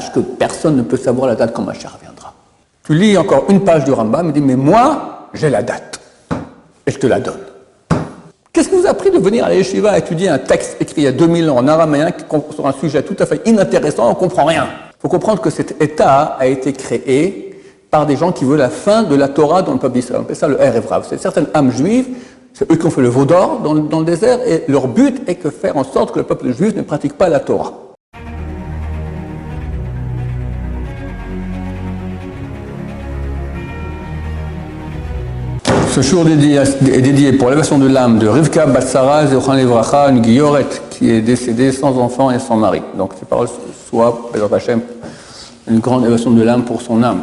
que personne ne peut savoir la date quand ma chère viendra. Tu lis encore une page du Rambam et dis, mais moi, j'ai la date. Et je te la donne. Qu'est-ce qui vous a pris de venir à la yeshiva étudier un texte écrit il y a 2000 ans en araméen sur un sujet tout à fait inintéressant, on ne comprend rien Il faut comprendre que cet État a été créé par des gens qui veulent la fin de la Torah dans le peuple d'Israël. On appelle ça le Erevrav. C'est certaines âmes juives, c'est eux qui ont fait le veau d'or dans, dans, le désert, et leur but est de faire en sorte que le peuple juif ne pratique pas la Torah. Ce jour est dédié pour l'élévation de l'âme de Rivka Batsara Zechan Levracha, une guilloret qui est décédée sans enfant et sans mari. Donc ces paroles soient, une grande élévation de l'âme pour son âme.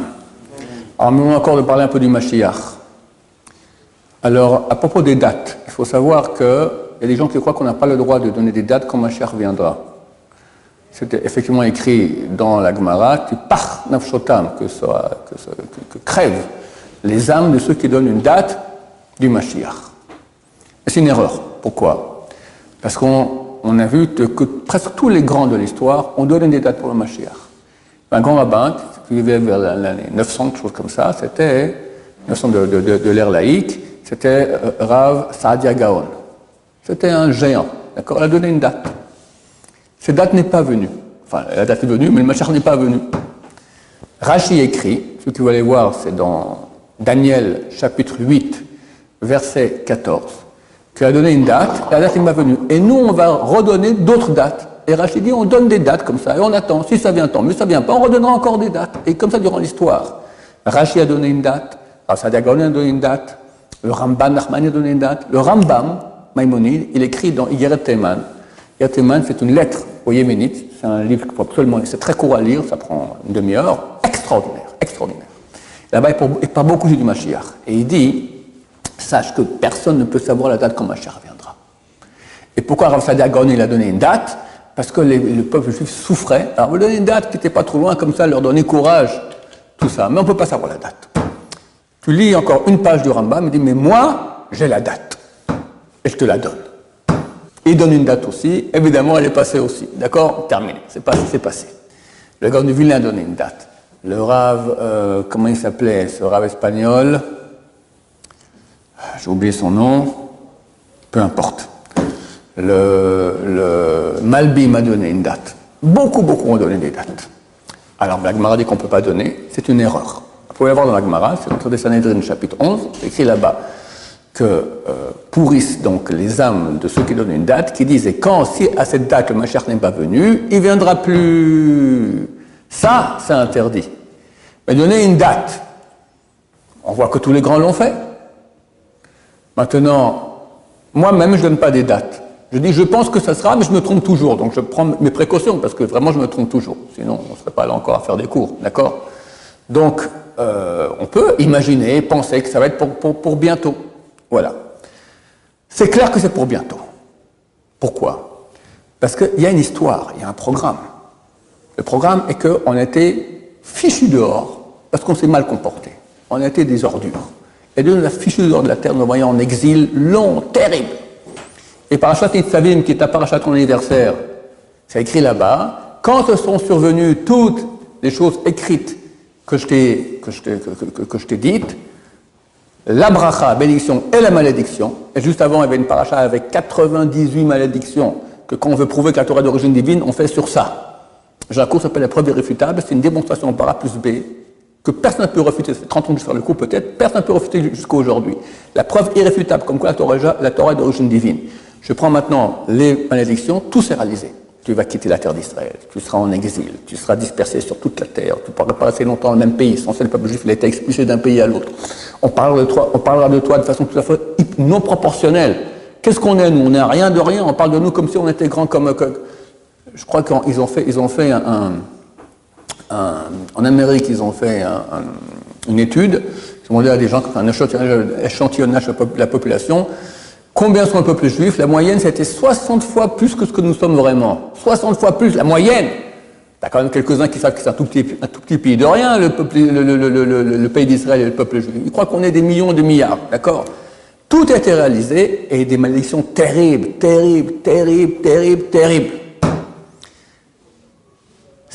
Alors, nous encore de parler un peu du Mashiach. Alors, à propos des dates, il faut savoir qu'il y a des gens qui croient qu'on n'a pas le droit de donner des dates quand Mashiach viendra. C'était effectivement écrit dans la Gemara, tu pars nafshotam, que, soit, que, que crèvent les âmes de ceux qui donnent une date du Mashiach. C'est une erreur. Pourquoi? Parce qu'on a vu que presque tous les grands de l'histoire ont donné des dates pour le Mashiach. Un grand rabbin qui vivait vers l'année 900, quelque chose comme ça, c'était, 900 de, de, l'ère laïque, c'était euh, Rav Saadia Gaon. C'était un géant, d'accord? Il a donné une date. Cette date n'est pas venue. Enfin, la date est venue, mais le Mashiach n'est pas venu. Rashi écrit, ce que vous allez voir, c'est dans Daniel chapitre 8, verset 14, qui a donné une date, la date n'est pas venue. Et nous, on va redonner d'autres dates. Et Rachid dit, on donne des dates comme ça, et on attend. Si ça vient, tant mieux, ça vient pas, on redonnera encore des dates. Et comme ça durant l'histoire. Rachid a donné une date, Rasadiagon a donné une date, le Ramban Nachmani a donné une date, le Rambam, Maïmonide, il écrit dans Igeret Teman. Igeret Teman, c'est une lettre aux Yéménites, c'est un livre qu'il faut absolument, c'est très court à lire, ça prend une demi-heure, extraordinaire, extraordinaire. Là-bas, il parle beaucoup du Mashiach. Et il dit, sache que personne ne peut savoir la date quand Mashiach viendra. Et pourquoi Rav Sadiagon, il a donné une date? Parce que le peuple juif souffrait. Alors, vous donnez une date qui n'était pas trop loin, comme ça, leur donner courage, tout ça. Mais on ne peut pas savoir la date. Tu lis encore une page du Rambam, il dit, mais moi, j'ai la date. Et je te la donne. Il donne une date aussi. Évidemment, elle est passée aussi. D'accord? Terminé. C'est passé. Le gars du Vilain a donné une date le rave, euh, comment il s'appelait, ce rave espagnol, j'ai oublié son nom, peu importe. Le, Malbi m'a donné une date. Beaucoup, beaucoup ont donné des dates. Alors, la dit qu'on ne peut pas donner, c'est une erreur. Vous pouvez voir dans la Gemara, c'est dans le Sanhedrin, chapitre 11, c'est écrit là-bas que euh, pourrissent donc les âmes de ceux qui donnent une date, qui disent, et quand, si à cette date le Machar n'est pas venu, il viendra plus. Ça, c'est interdit. Mais donner une date, on voit que tous les grands l'ont fait. Maintenant, moi-même, je ne donne pas des dates. Je dis, je pense que ça sera, mais je me trompe toujours. Donc je prends mes précautions, parce que vraiment, je me trompe toujours. Sinon, on ne serait pas là encore à faire des cours. D'accord? Donc, euh, on peut imaginer, penser que ça va être pour, pour bientôt. Voilà. C'est clair que c'est pour bientôt. Pourquoi? Parce qu'il y a une histoire, il y a un programme. Le programme est qu'on a été fichu dehors parce qu'on s'est mal comporté. On a été des ordures. Et Dieu nous a fichu dehors de la terre, nous voyons en exil long, terrible. Et Parachat Nitzavim, qui est à Parachat ton anniversaire, c'est écrit là-bas, quand sont survenues toutes les choses écrites que je t'ai, que je que, que, je t'ai dites, la bracha, bénédiction et la malédiction, et juste avant, il y avait une paracha avec 98 malédictions, que quand on veut prouver que la Torah d'origine divine, on fait sur ça. Jacob s'appelle la preuve irréfutable, c'est une démonstration par A plus B que personne ne peut refuter, ça fait 30 ans je fais le coup peut-être, personne ne peut refuter jusqu'à aujourd'hui. La preuve irréfutable, comme quoi la Torah, est d'origine divine. Je prends maintenant les malédictions, tout s'est réalisé. Tu vas quitter la terre d'Israël, tu seras en exil, tu seras dispersé sur toute la terre, tu ne pourras pas rester longtemps dans le même pays, sans le peuple juif, il a été expulsé d'un pays à l'autre. On, parlera de toi, on parlera de toi de façon tout à fait non proportionnelle. Qu'est-ce qu'on est, nous? On n'est rien de rien, on parle de nous comme si on était grand comme je crois qu'ils ont fait, un, en Amérique, ils ont fait une étude, ils ont demandé à des gens, un échantillonnage de la population, combien sont le peuple juif? La moyenne, c'était 60 fois plus que ce que nous sommes vraiment. 60 fois plus, la moyenne a quand même quelques-uns qui savent que c'est un tout petit, pays de rien, le, le, pays d'Israël et le peuple juif. Ils croient qu'on est des millions et des milliards, d'accord? Tout a été réalisé et des malédictions terribles, terribles, terribles, terribles, terribles.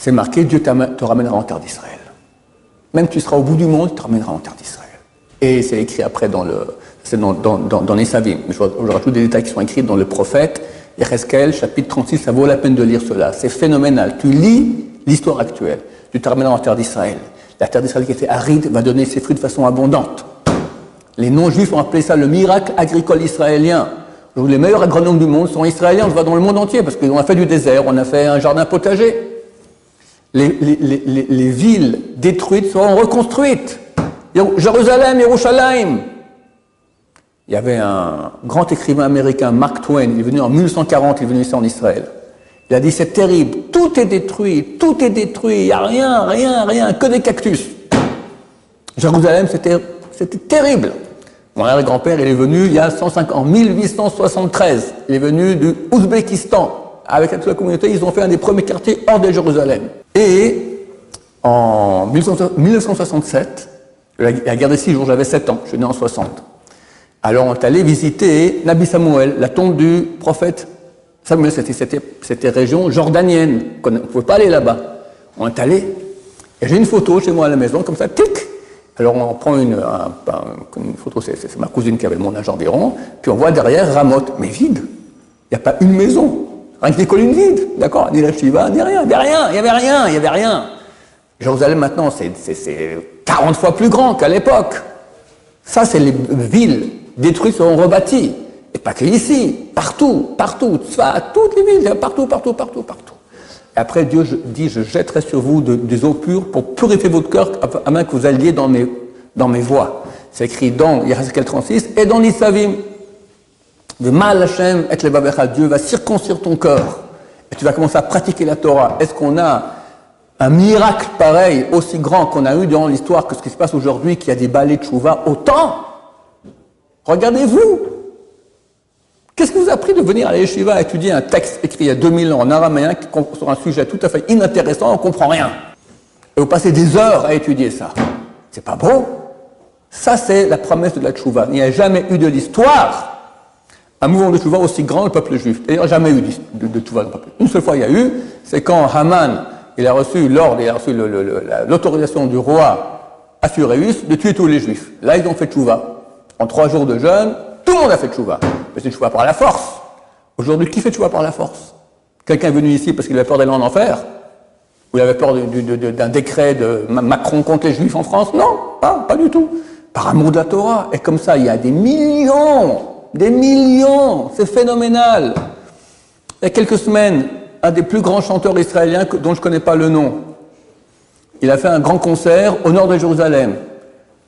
C'est marqué Dieu te ramènera en terre d'Israël. Même tu seras au bout du monde, il te ramènera en terre d'Israël. Et c'est écrit après dans le, c'est dans, les Savim. Je, rajoute des détails qui sont écrits dans le prophète. Ereskel, chapitre 36, ça vaut la peine de lire cela. C'est phénoménal. Tu lis l'histoire actuelle. Tu te ramèneras en terre d'Israël. La terre d'Israël qui était aride va donner ses fruits de façon abondante. Les non-juifs ont appelé ça le miracle agricole israélien. Les meilleurs agronomes du monde sont israéliens, on se voit dans le monde entier, parce qu'on a fait du désert, on a fait un jardin potager. Les, les, les, les villes détruites seront reconstruites. Jérusalem, Yerushalayim. Il y avait un grand écrivain américain, Mark Twain, il est venu en 1940, il est venu ici en Israël. Il a dit c'est terrible, tout est détruit, tout est détruit, il n'y a rien, rien, rien, que des cactus. Jérusalem, c'était terrible. Mon arrière-grand-père, il est venu il y a 105 ans, en 1873. Il est venu du Ouzbékistan. Avec toute la communauté, ils ont fait un des premiers quartiers hors de Jérusalem. Et en 1967, la guerre des six jours, j'avais 7 ans, je suis né en 60. Alors on est allé visiter Nabi Samuel, la tombe du prophète Samuel, c'était région jordanienne, on ne pouvait pas aller là-bas. On est allé, et j'ai une photo chez moi à la maison, comme ça, tic Alors on prend une, photo, c'est ma cousine qui avait mon âge environ, puis on voit derrière Ramoth, mais vide. Il n'y a pas une maison, rien que des collines vides, d'accord Ni la Shiva, ni rien, il n'y avait rien, il n'y avait rien, il n'y avait rien. Jérusalem maintenant, c'est 40 fois plus grand qu'à l'époque. Ça, c'est les villes détruites seront rebâties. Et pas que ici, partout, partout, toutes les villes, partout, partout, partout, partout. Et après, Dieu dit, je jetterai sur vous des eaux pures pour purifier votre cœur, afin que vous alliez dans mes, dans mes voies. C'est écrit dans Yereskel 36 et dans l'Isavim. De mal Hashem et le Dieu va circoncire ton cœur. Et tu vas commencer à pratiquer la Torah. Est-ce qu'on a un miracle pareil, aussi grand qu'on a eu dans l'histoire que ce qui se passe aujourd'hui, qu'il y a des balais de chouva autant? Regardez-vous Qu'est-ce qui vous a pris de venir à l'Eshiva étudier un texte écrit il y a 2000 ans en araméen sur un sujet tout à fait inintéressant, on ne comprend rien? Et vous passez des heures à étudier ça. C'est pas beau Ça, c'est la promesse de la tchouva. Il n'y a jamais eu de l'histoire un mouvement de tchouva aussi grand le peuple juif. Il n'y a jamais eu de, de, tchouva dans le peuple. Une seule fois, il y a eu, c'est quand Haman, il a reçu l'ordre, il a reçu l'autorisation du roi Assuréus de tuer tous les juifs. Là, ils ont fait tchouva. En trois jours de jeûne, tout le monde a fait tchouva. Mais c'est tchouva par la force. Aujourd'hui, qui fait tchouva par la force? Quelqu'un est venu ici parce qu'il avait peur d'aller en enfer? Ou il avait peur d'un décret de Macron contre les juifs en France? Non, pas du tout. Par amour de la Torah. Et comme ça, il y a des millions, des millions. C'est phénoménal. Il y a quelques semaines, un des plus grands chanteurs israéliens dont je ne connais pas le nom, il a fait un grand concert au nord de Jérusalem.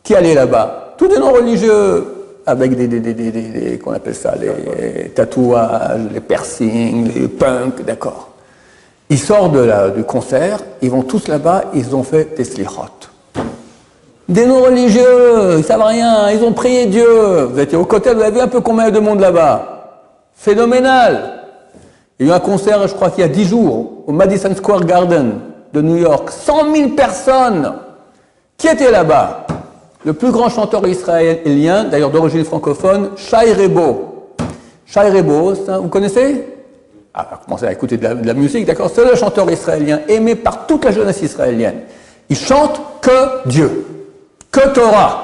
Qui allait là-bas? Tous des non-religieux avec des, des, des, des qu'on appelle ça, les tatouages, les piercings, les punks, d'accord. Ils sortent du concert, ils vont tous là-bas, ils ont fait des slichot. Des non-religieux, ils savent rien, ils ont prié Dieu. Vous étiez au côté, vous avez vu un peu combien de monde là-bas Phénoménal. Il y a eu un concert, je crois qu'il y a dix jours, au Madison Square Garden de New York. 100 000 personnes Qui étaient là-bas le plus grand chanteur israélien, d'ailleurs d'origine francophone, Shai Rebo. Shai Rebo, vous connaissez? Ah, commencez à écouter de la, musique, d'accord? C'est le chanteur israélien aimé par toute la jeunesse israélienne. Il chante que Dieu, que Torah.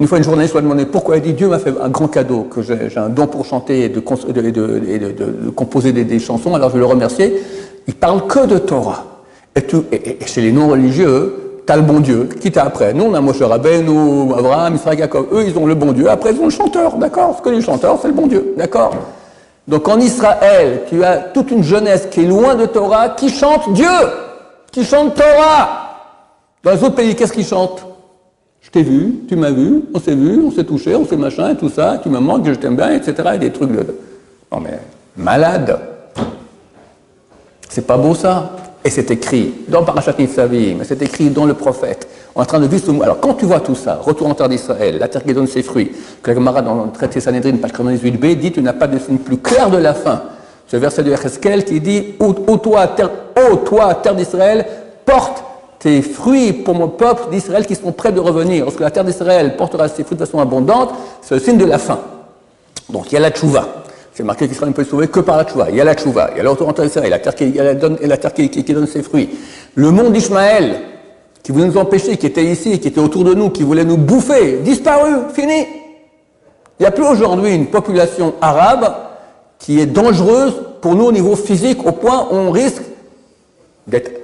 Une fois, une journaliste lui a demandé pourquoi. Il dit Dieu m'a fait un grand cadeau, que j'ai un don pour chanter et de, de, composer des, chansons, alors je le remercier. Il parle que de Torah. Et, tout, et chez les non-religieux, t'as le bon Dieu. Qui t'a après Nous, on a Moshe nous, Abraham, Israël, Jacob. Eux, ils ont le bon Dieu. Après, ils ont le chanteur, d'accord? Ce que les chanteurs, c'est le bon Dieu, d'accord? Donc en Israël, tu as toute une jeunesse qui est loin de Torah, qui chante Dieu, qui chante Torah. Dans les autres pays, qu'est-ce qu'ils chantent? Je t'ai vu, tu m'as vu, on s'est vu, on s'est touché, on s'est machin, et tout ça, tu me manques, je t'aime bien, etc. Et des trucs de... Non mais, malade. C'est pas beau ça et c'est écrit dans Parashat Nitzavim, c'est écrit dans le prophète. En train de vivre ce Alors quand tu vois tout ça, retour en terre d'Israël, la terre qui donne ses fruits, que la Gemara dans le traité Sanhedrin, page 98b, dit tu n'as pas de signe plus clair de la fin. Ce verset de Echeskel qui dit Ô toi, terre, toi, terre d'Israël, porte tes fruits pour mon peuple d'Israël qui sont prêts de revenir. Lorsque la terre d'Israël portera ses fruits de façon abondante, c'est le signe de la fin. Donc il y a la tchouva. C'est marqué qu'Israël ne peut être sauvé que par la tchouva. Il y a la tchouva, il y a l'autorité d'Israël, la terre qui, la donne, terre qui, donne ses fruits. Le monde d'Ismaël, qui voulait nous empêcher, qui était ici, qui était autour de nous, qui voulait nous bouffer, disparu, fini. Il n'y a plus aujourd'hui une population arabe qui est dangereuse pour nous au niveau physique, au point où on risque d'être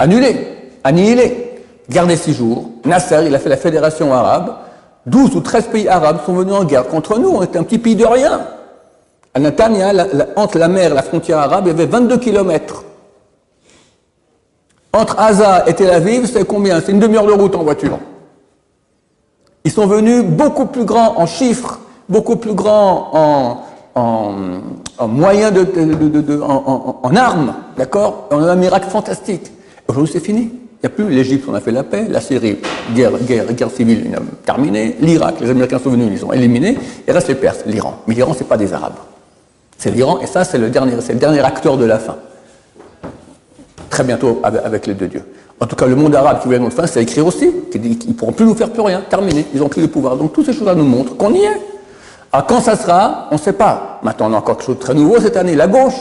annulé, annihilé. Gardez six jours. Nasser, il a fait la fédération arabe. 12 ou 13 pays arabes sont venus en guerre contre nous. On était un petit pays de rien. À Natania, entre la mer et la frontière arabe, il y avait 22 kilomètres. Entre Gaza et Tel Aviv, c'est combien? C'est une demi-heure de route en voiture. Ils sont venus beaucoup plus grands en chiffres, beaucoup plus grands en, moyens de, en, armes, d'accord? On a un miracle fantastique. Aujourd'hui, c'est fini. Il n'y a plus l'Égypte, on a fait la paix, la Syrie, guerre, guerre, guerre civile, terminée, l'Irak, les Américains sont venus, ils ont éliminé, et reste les Perses, l'Iran. Mais l'Iran, ce n'est pas des Arabes. C'est l'Iran, et ça, c'est le, dernier, le dernier acteur de la fin. Très bientôt avec les deux dieux. En tout cas, le monde arabe qui voulait notre fin, c'est écrit aussi, qu'ils ne pourront plus nous faire plus rien, terminé, ils ont pris le pouvoir. Donc toutes ces choses-là nous montrent qu'on y est. Alors quand ça sera, on ne sait pas. Maintenant, on a encore quelque chose de très nouveau cette année, la gauche.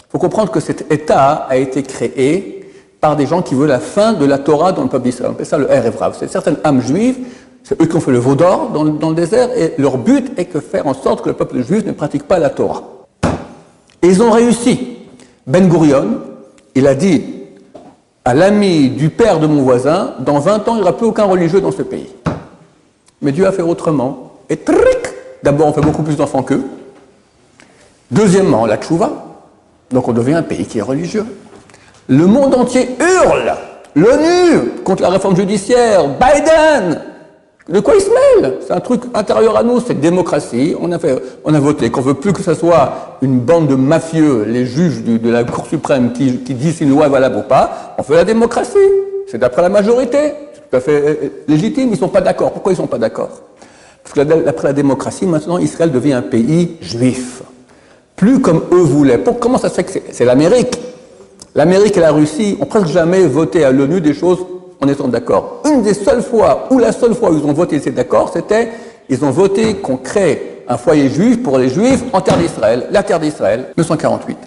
Il faut comprendre que cet État a été créé par des gens qui veulent la fin de la Torah dans le peuple d'Israël. On ça le Erev C'est certaines âmes juives, c'est eux qui ont fait le veau d'or dans, le désert, et leur but est de faire en sorte que le peuple juif ne pratique pas la Torah. Et ils ont réussi. Ben Gurion, il a dit à l'ami du père de mon voisin, dans 20 ans, il n'y aura plus aucun religieux dans ce pays. Mais Dieu a fait autrement. Et tric D'abord, on fait beaucoup plus d'enfants qu'eux. Deuxièmement, la tchouva. Donc on devient un pays qui est religieux. Le monde entier hurle. L'ONU contre la réforme judiciaire. Biden. De quoi il se mêle? C'est un truc intérieur à nous, c'est démocratie. On a, voté qu'on veut plus que ce soit une bande de mafieux, les juges de la Cour suprême, qui, disent si une loi est valable ou pas. On fait la démocratie. C'est d'après la majorité. C'est tout à fait euh, légitime. Ils ne sont pas d'accord. Pourquoi ils ne sont pas d'accord? Parce que d'après la démocratie, maintenant, Israël devient un pays juif. Plus comme eux voulaient. Comment ça se fait que c'est l'Amérique? L'Amérique et la Russie ont presque jamais voté à l'ONU des choses en étant d'accord. Une des seules fois, ou la seule fois où ils ont voté ces accords, c'était ils ont voté qu'on crée un foyer juif pour les juifs en terre d'Israël, la terre d'Israël, 1948.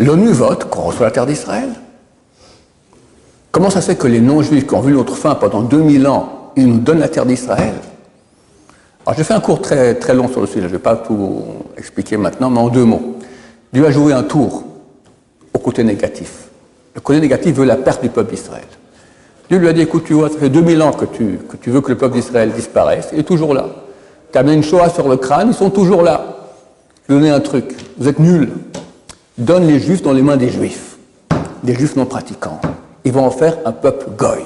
L'ONU vote qu'on reçoit la terre d'Israël. Comment ça se fait que les non-juifs qui ont vu notre fin pendant 2000 ans, ils nous donnent la terre d'Israël? Alors j'ai fait un cours très, très long sur le sujet, je ne vais pas tout expliquer maintenant, mais en deux mots. Dieu a joué un tour au côté négatif. Le côté négatif veut la perte du peuple d'Israël. Dieu lui a dit, écoute, tu vois, ça fait 2000 ans que tu, veux que le peuple d'Israël disparaisse, il est toujours là. Tu as amené une Shoah sur le crâne, ils sont toujours là. Je un truc, vous êtes nuls. Donne les juifs dans les mains des juifs, des juifs non pratiquants. Ils vont en faire un peuple goy.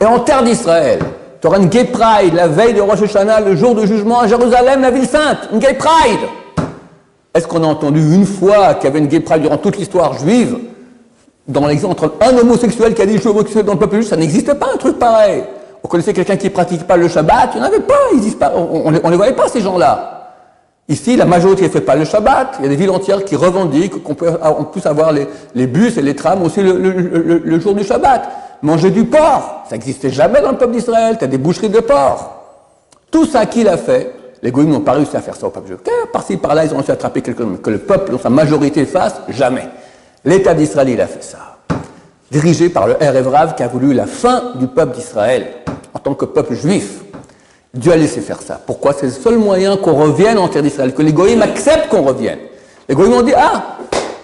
Et en terre d'Israël, tu auras une gay pride la veille de Rosh Hashanah, le jour de jugement à Jérusalem, la ville sainte. Une gay pride. Est-ce qu'on a entendu une fois qu'il y avait une gay pride durant toute l'histoire juive Dans l'exemple entre un homosexuel qui a dit je suis homosexuel dans le peuple juif, ça n'existait pas un truc pareil. On connaissait quelqu'un qui ne pratique pas le Shabbat, il n'y en avait pas, on ne les voyait pas ces gens-là. Ici, la majorité ne fait pas le Shabbat. Il y a des villes entières qui revendiquent qu'on on puisse avoir les, bus et les trams aussi le, jour du Shabbat. Manger du porc, ça n'existait jamais dans le peuple d'Israël. Tu as des boucheries de porc. Tout ça, qui l'a fait? Les goïms n'ont pas réussi à faire ça au peuple juif. Par-ci, par-là, ils ont réussi à attraper quelqu'un. Que le peuple, dans sa majorité, fasse, jamais. L'État d'Israël, il a fait ça. Dirigé par le Rav qui a voulu la fin du peuple d'Israël en tant que peuple juif. Dieu a laissé faire ça. Pourquoi? C'est le seul moyen qu'on revienne en terre d'Israël, que les goïms acceptent qu'on revienne. Les goïms ont dit Ah,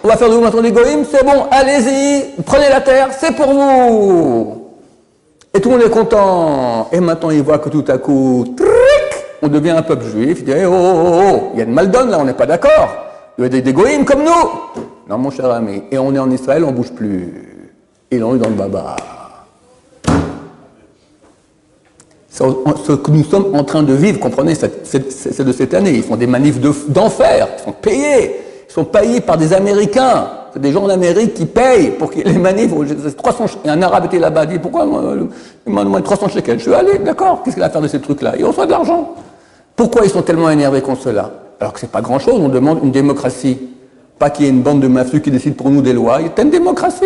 on va faire de vous maintenant les goïms, c'est bon, allez-y, prenez la terre, c'est pour vous. Et tout le monde est content. Et maintenant, ils voient que tout à coup, on devient un peuple juif, il dit oh, oh, oh, oh, il y a une maldonne là, on n'est pas d'accord. Il y a des dégoïmes comme nous. Non, mon cher ami. Et on est en Israël, on ne bouge plus. Ils l'ont eu dans le baba. Ce que nous sommes en train de vivre, comprenez, c'est de cette année. Ils font des manifs d'enfer, ils sont payés. Ils sont payés par des Américains. C'est des gens d'Amérique qui payent pour que les manifs. 300, et un arabe était là-bas, dit Pourquoi Il m'a demandé 300 shekels? Je suis allé, d'accord, qu'est-ce qu'il a à faire de ces trucs-là? Il reçoit de l'argent. Pourquoi ils sont tellement énervés contre cela Alors que ce n'est pas grand-chose, on demande une démocratie. Pas qu'il y ait une bande de mafieux qui décide pour nous des lois, il y a une démocratie.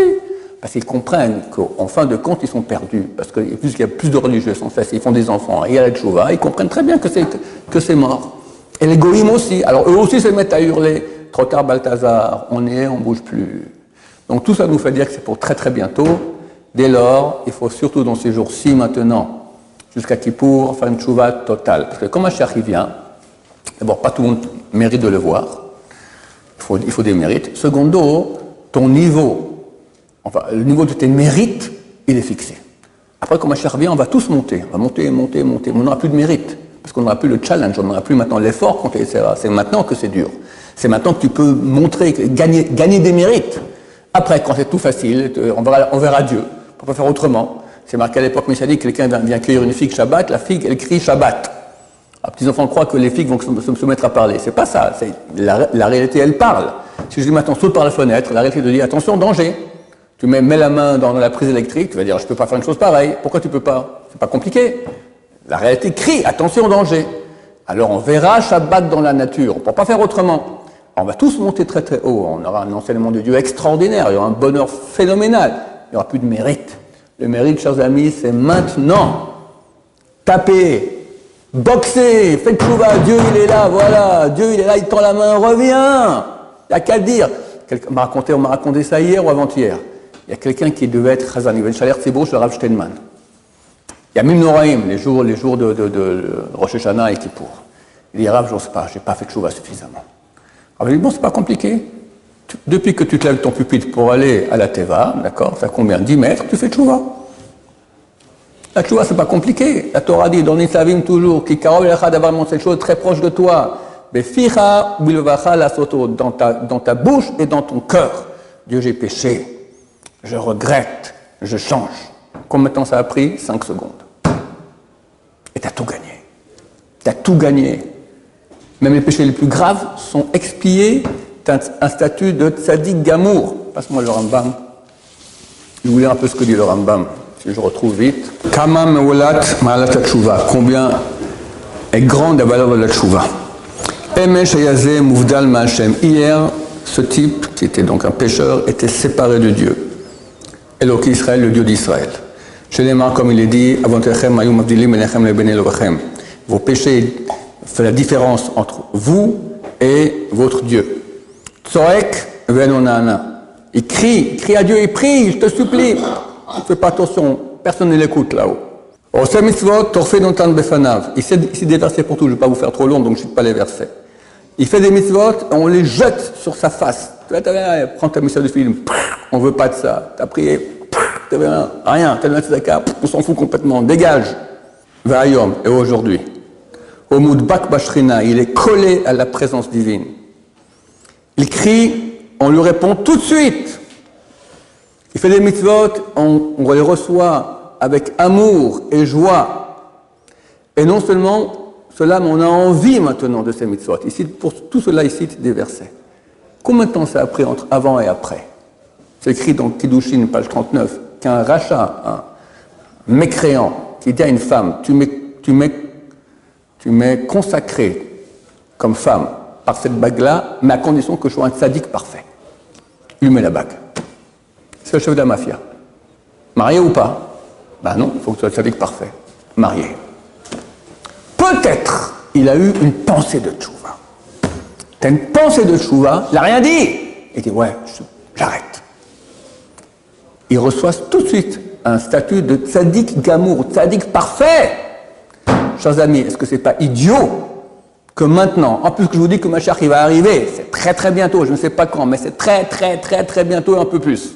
Parce qu'ils comprennent qu'en fin de compte, ils sont perdus. Parce que puisqu'il y a plus de religieux en fait, ils font des enfants, et a la tchouva, ils comprennent très bien que c'est, que c'est mort. Et les goïms aussi. Alors eux aussi se mettent à hurler. Trop tard, Balthazar, on est, on bouge plus. Donc tout ça nous fait dire que c'est pour très très bientôt. Dès lors, il faut surtout dans ces jours-ci maintenant, jusqu'à Kippour, faire une tchouva totale. Parce que comme un il vient, d'abord pas tout le monde mérite de le voir, il faut, des mérites. Secondo, ton niveau, enfin le niveau de tes mérites, il est fixé. Après, comme un vient, on va tous monter, on va monter, monter, monter, on n'aura plus de mérite. Parce qu'on n'aura plus le challenge, on n'aura plus maintenant l'effort C'est maintenant que c'est dur. C'est maintenant que tu peux montrer, gagner, gagner des mérites. Après, quand c'est tout facile, on verra, on verra Dieu. On peut pas faire autrement. C'est marqué à l'époque messianique, quelqu'un vient cueillir une figue Shabbat, la figue, elle crie Shabbat. Les petits enfants croient que les figues vont se, mettre à parler. C'est pas ça. La, la, réalité, elle parle. Si je dis maintenant saute par la fenêtre, la réalité te dit attention, danger. Tu mets, mets la main dans la prise électrique, tu vas dire je peux pas faire une chose pareille. Pourquoi tu peux pas? C'est pas compliqué. La réalité crie, attention danger. Alors on verra Shabbat dans la nature, on ne peut pas faire autrement. On va tous monter très très haut, on aura un enseignement de Dieu extraordinaire, il y aura un bonheur phénoménal, il n'y aura plus de mérite. Le mérite, chers amis, c'est maintenant. Tapez, boxez, faites chouva, Dieu il est là, voilà, Dieu il est là, il tend la main, reviens. Il n'y a qu'à le dire. On m'a raconté, ça hier ou avant-hier. Il y a quelqu'un qui devait être Chazan, il c'est beau, le Rav Steinman. Il y a même Noraim, les jours, les jours de, de, de et Kippour. Il dit, Rav, je sais pas, j'ai pas fait de chouva suffisamment. Alors, il dit, bon, c'est pas compliqué. Depuis que tu te lèves ton pupitre pour aller à la Teva, d'accord, ça combien 10 mètres, tu fais chouva. La chouva, c'est pas compliqué. La Torah dit dans Nisavim toujours, qui d'avoir cette chose très proche de toi. la soto, dans ta, dans ta bouche et dans ton cœur. Dieu, j'ai péché. Je regrette. Je change. Combien de temps ça a pris? 5 secondes. Et tu as tout gagné. Tu as tout gagné. Même les péchés les plus graves sont expiés. Un statut de tzaddik gamour. Passe-moi le Rambam. Je vous lire un peu ce que dit le Rambam, si je retrouve vite. Kama ma'alat Combien est grande la valeur de la tshuva. Emesh. Hier, ce type, qui était donc un pécheur, était séparé de Dieu. Elohim Israël, le Dieu d'Israël. Les mains, comme il est dit, vos péchés font la différence entre vous et votre Dieu. Il crie, il crie à Dieu, il prie, je te supplie. Fais pas attention, personne ne l'écoute là-haut. Il sait des versets pour tout, je ne vais pas vous faire trop long, donc je ne cite pas les versets. Il fait des mitzvot, on les jette sur sa face. Prends ta mission de film, on veut pas de ça. Tu as prié, rien, rien, on s'en fout complètement, dégage. Vayom, et aujourd'hui. Au Bak Bashrina, il est collé à la présence divine. Il crie, on lui répond tout de suite. Il fait des mitzvot, on, les reçoit avec amour et joie. Et non seulement cela, mais on a envie maintenant de ces mitzvot. Ici, pour tout cela, il cite des versets. Combien de temps ça a pris entre avant et après? C'est écrit dans Kiddushin, page 39 qu'un rachat, un mécréant, qui dit à une femme, tu m'es consacré comme femme par cette bague-là, mais à condition que je sois un sadique parfait. Il met la bague. C'est le chef de la mafia. Marié ou pas? Ben non, il faut que tu sois un sadique parfait. Marié. Peut-être il a eu une pensée de tchouva. T'as une pensée de tchouva, il n'a rien dit. Il dit, ouais, j'arrête il reçoit tout de suite un statut de tzaddik gamour, tzaddik parfait. Chers amis, est-ce que c'est pas idiot que maintenant, en plus que je vous dis que ma chère il va arriver, c'est très très bientôt, je ne sais pas quand, mais c'est très très très très bientôt et un peu plus.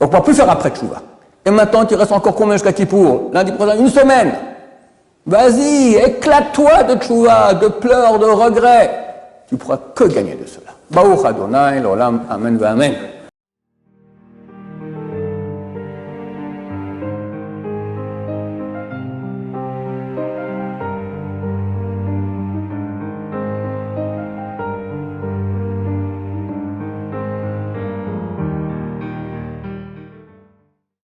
Donc on ne va plus faire après Tchouva. Et maintenant, tu restes encore combien jusqu'à Kippour? Lundi prochain, une semaine. Vas-y, éclate-toi de Tchouva, de pleurs, de regrets. Tu pourras que gagner de cela. Baruch Adonai, l'olam, amen, amen.